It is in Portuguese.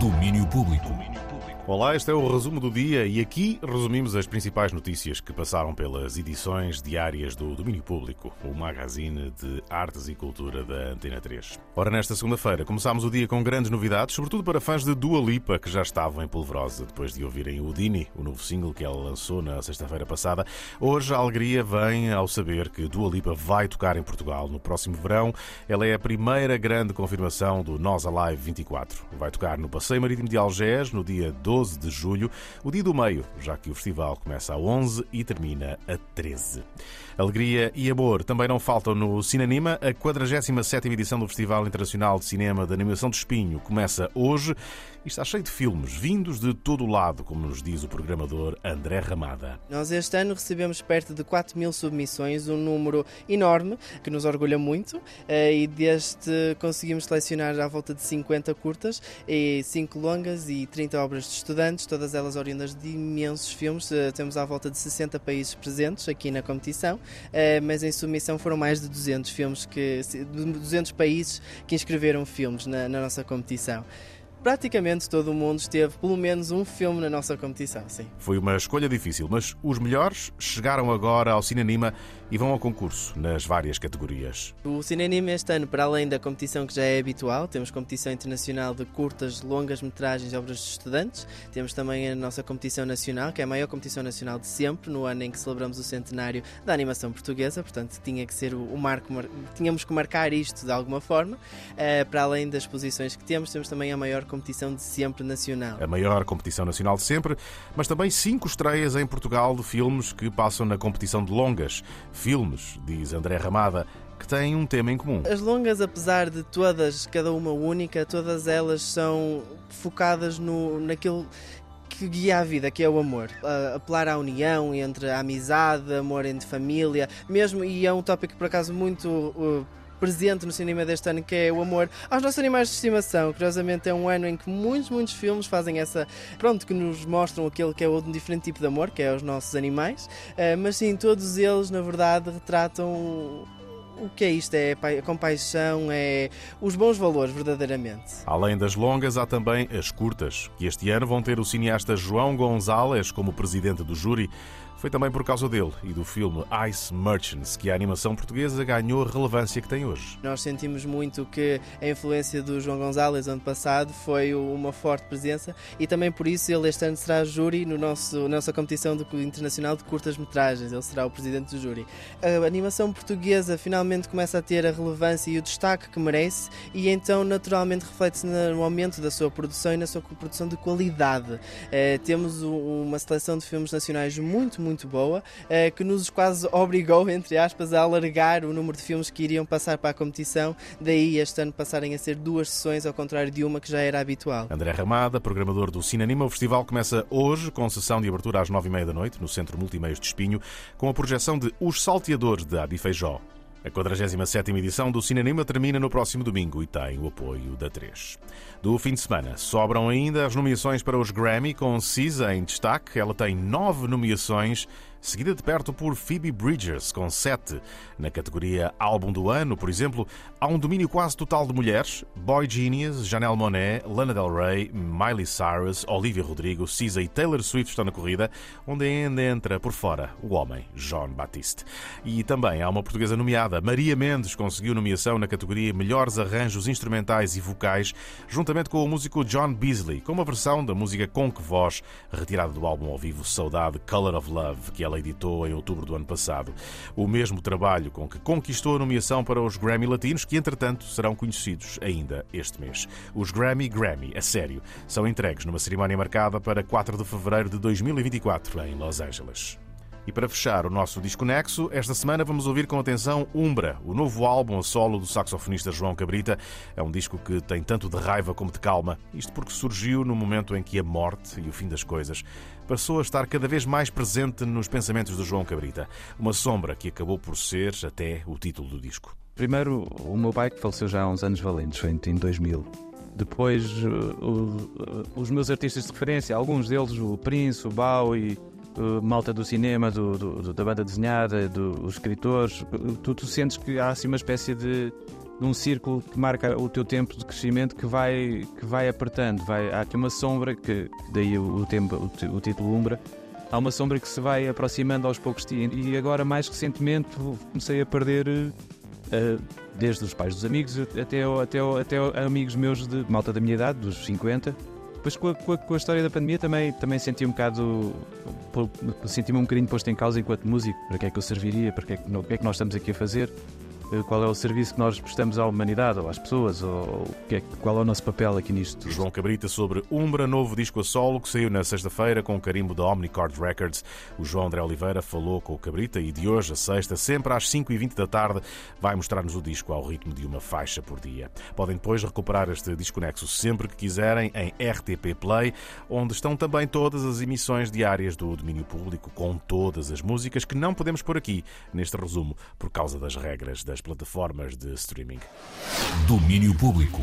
Domínio Público. Olá, este é o resumo do dia e aqui resumimos as principais notícias que passaram pelas edições diárias do Domínio Público, o magazine de artes e cultura da Antena 3. Ora, nesta segunda-feira começámos o dia com grandes novidades, sobretudo para fãs de Dua Lipa, que já estavam em polvorosa depois de ouvirem o Dini, o novo single que ela lançou na sexta-feira passada. Hoje a alegria vem ao saber que Dua Lipa vai tocar em Portugal no próximo verão. Ela é a primeira grande confirmação do Nós Alive 24. Vai tocar no Passeio Marítimo de Algés no dia 12 12 de julho, o dia do meio, já que o festival começa a 11 e termina a 13. Alegria e amor também não faltam no Cinanima. A 47ª edição do Festival Internacional de Cinema de Animação de Espinho começa hoje e está cheio de filmes vindos de todo o lado, como nos diz o programador André Ramada. Nós este ano recebemos perto de 4 mil submissões, um número enorme que nos orgulha muito eh, e deste conseguimos selecionar à volta de 50 curtas e 5 longas e 30 obras de estudantes, todas elas oriundas de imensos filmes. Eh, temos à volta de 60 países presentes aqui na competição, eh, mas em submissão foram mais de 200 filmes que 200 países que inscreveram filmes na, na nossa competição praticamente todo o mundo esteve pelo menos um filme na nossa competição, sim. Foi uma escolha difícil, mas os melhores chegaram agora ao Cinema e vão ao concurso nas várias categorias. O Cinema este ano, para além da competição que já é habitual, temos competição internacional de curtas, longas metragens e obras de estudantes, temos também a nossa competição nacional, que é a maior competição nacional de sempre, no ano em que celebramos o centenário da animação portuguesa, portanto tinha que ser o marco, tínhamos que marcar isto de alguma forma. Eh, para além das posições que temos, temos também a maior competição de sempre nacional. A maior competição nacional de sempre, mas também cinco estreias em Portugal de filmes que passam na competição de longas. Filmes, diz André Ramada, que têm um tema em comum. As longas, apesar de todas, cada uma única, todas elas são focadas no, naquilo que guia a vida, que é o amor. Uh, apelar à união entre a amizade, amor entre família, mesmo, e é um tópico por acaso muito. Uh, presente no cinema deste ano, que é o amor aos nossos animais de estimação. Curiosamente, é um ano em que muitos, muitos filmes fazem essa. Pronto, que nos mostram aquele que é outro diferente tipo de amor, que é os nossos animais. Uh, mas sim, todos eles, na verdade, retratam o que é isto? É compaixão, é os bons valores, verdadeiramente. Além das longas, há também as curtas, que este ano vão ter o cineasta João Gonzalez como presidente do júri. Foi também por causa dele e do filme Ice Merchants que a animação portuguesa ganhou a relevância que tem hoje. Nós sentimos muito que a influência do João Gonzalez ano passado foi uma forte presença e também por isso ele este ano será júri no nosso, nossa competição de, internacional de curtas-metragens. Ele será o presidente do júri. A animação portuguesa finalmente começa a ter a relevância e o destaque que merece e então naturalmente reflete-se no aumento da sua produção e na sua produção de qualidade. Eh, temos uma seleção de filmes nacionais muito, muito muito boa, eh, que nos quase obrigou, entre aspas, a alargar o número de filmes que iriam passar para a competição, daí este ano passarem a ser duas sessões, ao contrário de uma que já era habitual. André Ramada, programador do Cinema, o festival começa hoje com sessão de abertura às nove e meia da noite, no Centro Multimeios de Espinho, com a projeção de Os Salteadores de Adi Feijó. A 47ª edição do Cinema termina no próximo domingo e tem o apoio da 3. Do fim de semana, sobram ainda as nomeações para os Grammy, com Cisa em destaque. Ela tem nove nomeações seguida de perto por Phoebe Bridgers, com 7. Na categoria Álbum do Ano, por exemplo, há um domínio quase total de mulheres: Boy Genius, Janelle Monet, Lana Del Rey, Miley Cyrus, Olivia Rodrigo, Cisa e Taylor Swift estão na corrida, onde ainda entra por fora o homem, John Batiste. E também há uma portuguesa nomeada, Maria Mendes, conseguiu nomeação na categoria Melhores Arranjos Instrumentais e Vocais, juntamente com o músico John Beasley, com uma versão da música Com Que Voz, retirada do álbum ao vivo Saudade Color of Love, que ela ela editou em outubro do ano passado. O mesmo trabalho com que conquistou a nomeação para os Grammy Latinos, que entretanto serão conhecidos ainda este mês. Os Grammy Grammy, a sério, são entregues numa cerimónia marcada para 4 de fevereiro de 2024 em Los Angeles. E para fechar o nosso Desconexo, esta semana vamos ouvir com atenção Umbra, o novo álbum a solo do saxofonista João Cabrita. É um disco que tem tanto de raiva como de calma, isto porque surgiu no momento em que a morte e o fim das coisas passou a estar cada vez mais presente nos pensamentos do João Cabrita. Uma sombra que acabou por ser até o título do disco. Primeiro, o meu pai que faleceu já há uns anos valentes, foi em 2000. Depois, os meus artistas de referência, alguns deles, o Prince, o Bowie, malta do cinema, do, do, da banda desenhada, dos escritores, tu, tu sentes que há assim uma espécie de num círculo que marca o teu tempo de crescimento que vai, que vai apertando. Vai, há aqui uma sombra, que daí o, o, tempo, o, o título Umbra, há uma sombra que se vai aproximando aos poucos e agora mais recentemente comecei a perder uh, desde os pais dos amigos até, até, até amigos meus de malta da minha idade, dos 50 depois com a, com a, com a história da pandemia também, também senti um bocado senti-me um bocadinho posto em causa enquanto músico, para que é que eu serviria, para que é que, que é que nós estamos aqui a fazer qual é o serviço que nós prestamos à humanidade ou às pessoas, ou é, qual é o nosso papel aqui nisto. João Cabrita sobre Umbra, novo disco a solo que saiu na sexta-feira com o carimbo da Omnicord Records. O João André Oliveira falou com o Cabrita e de hoje, a sexta, sempre às 5h20 da tarde, vai mostrar-nos o disco ao ritmo de uma faixa por dia. Podem depois recuperar este Desconexo sempre que quiserem em RTP Play, onde estão também todas as emissões diárias do domínio público, com todas as músicas que não podemos pôr aqui neste resumo por causa das regras das plataformas de streaming. Domínio Público.